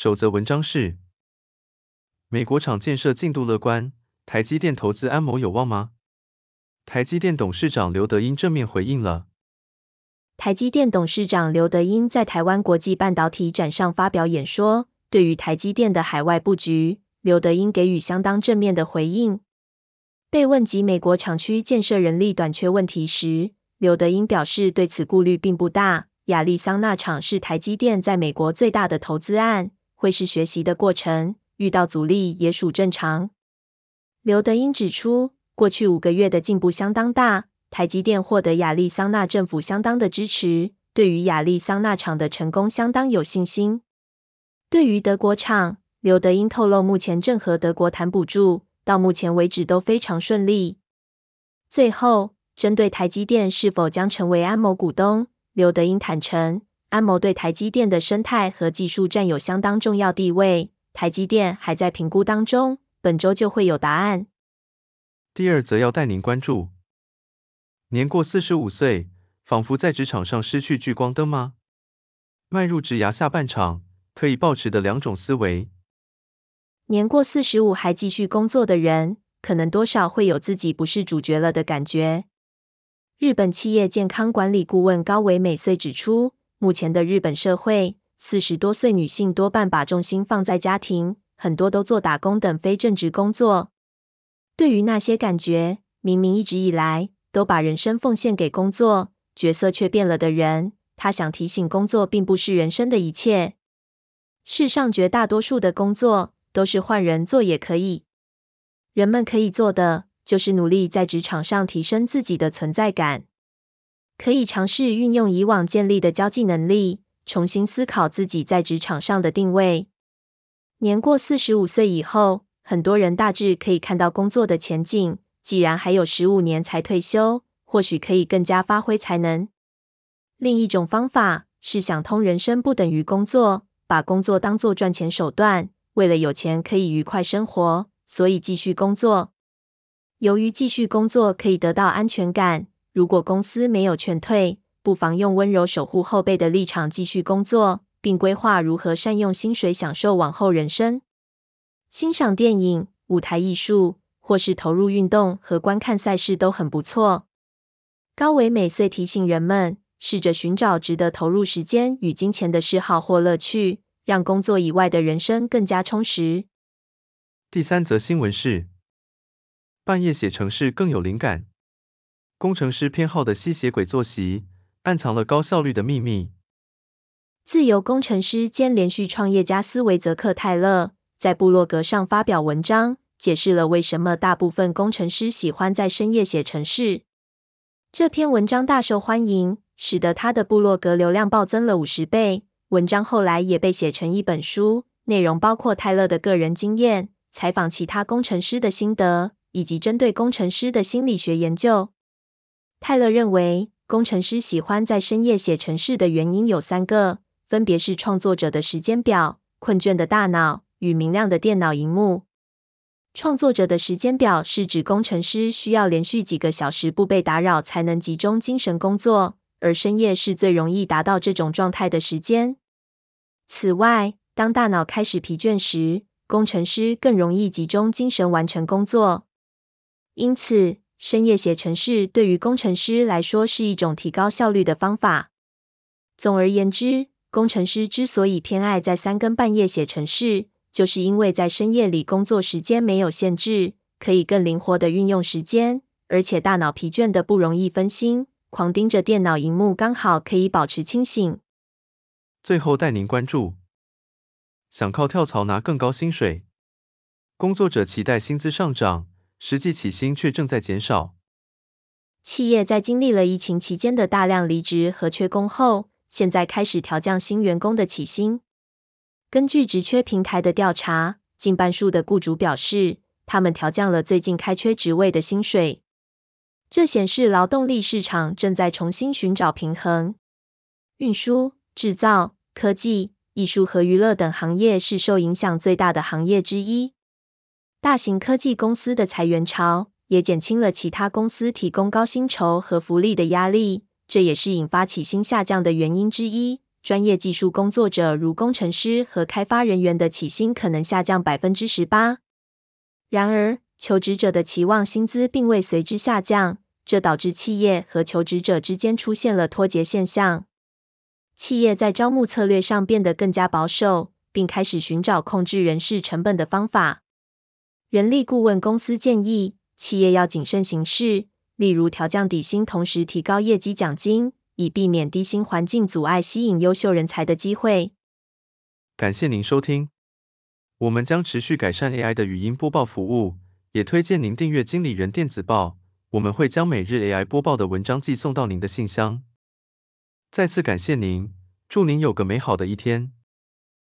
首则文章是：美国厂建设进度乐观，台积电投资安谋有望吗？台积电董事长刘德英正面回应了。台积电董事长刘德英在台湾国际半导体展上发表演说，对于台积电的海外布局，刘德英给予相当正面的回应。被问及美国厂区建设人力短缺问题时，刘德英表示对此顾虑并不大。亚利桑那厂是台积电在美国最大的投资案。会是学习的过程，遇到阻力也属正常。刘德英指出，过去五个月的进步相当大，台积电获得亚利桑那政府相当的支持，对于亚利桑那厂的成功相当有信心。对于德国厂，刘德英透露，目前正和德国谈补助，到目前为止都非常顺利。最后，针对台积电是否将成为安谋股东，刘德英坦承。安谋对台积电的生态和技术占有相当重要地位，台积电还在评估当中，本周就会有答案。第二则要带您关注，年过四十五岁，仿佛在职场上失去聚光灯吗？迈入职涯下半场，可以保持的两种思维。年过四十五还继续工作的人，可能多少会有自己不是主角了的感觉。日本企业健康管理顾问高维美穗指出。目前的日本社会，四十多岁女性多半把重心放在家庭，很多都做打工等非正职工作。对于那些感觉，明明一直以来都把人生奉献给工作，角色却变了的人，他想提醒工作并不是人生的一切。世上绝大多数的工作都是换人做也可以，人们可以做的就是努力在职场上提升自己的存在感。可以尝试运用以往建立的交际能力，重新思考自己在职场上的定位。年过四十五岁以后，很多人大致可以看到工作的前景。既然还有十五年才退休，或许可以更加发挥才能。另一种方法是想通人生不等于工作，把工作当作赚钱手段，为了有钱可以愉快生活，所以继续工作。由于继续工作可以得到安全感。如果公司没有劝退，不妨用温柔守护后辈的立场继续工作，并规划如何善用薪水享受往后人生。欣赏电影、舞台艺术，或是投入运动和观看赛事都很不错。高维美穗提醒人们，试着寻找值得投入时间与金钱的嗜好或乐趣，让工作以外的人生更加充实。第三则新闻是，半夜写程式更有灵感。工程师偏好的吸血鬼作息，暗藏了高效率的秘密。自由工程师兼连续创业家斯维泽克·泰勒在部落格上发表文章，解释了为什么大部分工程师喜欢在深夜写程式。这篇文章大受欢迎，使得他的部落格流量暴增了五十倍。文章后来也被写成一本书，内容包括泰勒的个人经验、采访其他工程师的心得，以及针对工程师的心理学研究。泰勒认为，工程师喜欢在深夜写程式的原因有三个，分别是创作者的时间表、困倦的大脑与明亮的电脑荧幕。创作者的时间表是指工程师需要连续几个小时不被打扰才能集中精神工作，而深夜是最容易达到这种状态的时间。此外，当大脑开始疲倦时，工程师更容易集中精神完成工作。因此，深夜写程式对于工程师来说是一种提高效率的方法。总而言之，工程师之所以偏爱在三更半夜写程式，就是因为在深夜里工作时间没有限制，可以更灵活地运用时间，而且大脑疲倦得不容易分心，狂盯着电脑荧幕刚好可以保持清醒。最后带您关注，想靠跳槽拿更高薪水，工作者期待薪资上涨。实际起薪却正在减少。企业在经历了疫情期间的大量离职和缺工后，现在开始调降新员工的起薪。根据职缺平台的调查，近半数的雇主表示，他们调降了最近开缺职位的薪水。这显示劳动力市场正在重新寻找平衡。运输、制造、科技、艺术和娱乐等行业是受影响最大的行业之一。大型科技公司的裁员潮也减轻了其他公司提供高薪酬和福利的压力，这也是引发起薪下降的原因之一。专业技术工作者如工程师和开发人员的起薪可能下降百分之十八。然而，求职者的期望薪资并未随之下降，这导致企业和求职者之间出现了脱节现象。企业在招募策略上变得更加保守，并开始寻找控制人事成本的方法。人力顾问公司建议，企业要谨慎行事，例如调降底薪，同时提高业绩奖金，以避免低薪环境阻碍吸引优秀人才的机会。感谢您收听。我们将持续改善 AI 的语音播报服务，也推荐您订阅经理人电子报，我们会将每日 AI 播报的文章寄送到您的信箱。再次感谢您，祝您有个美好的一天。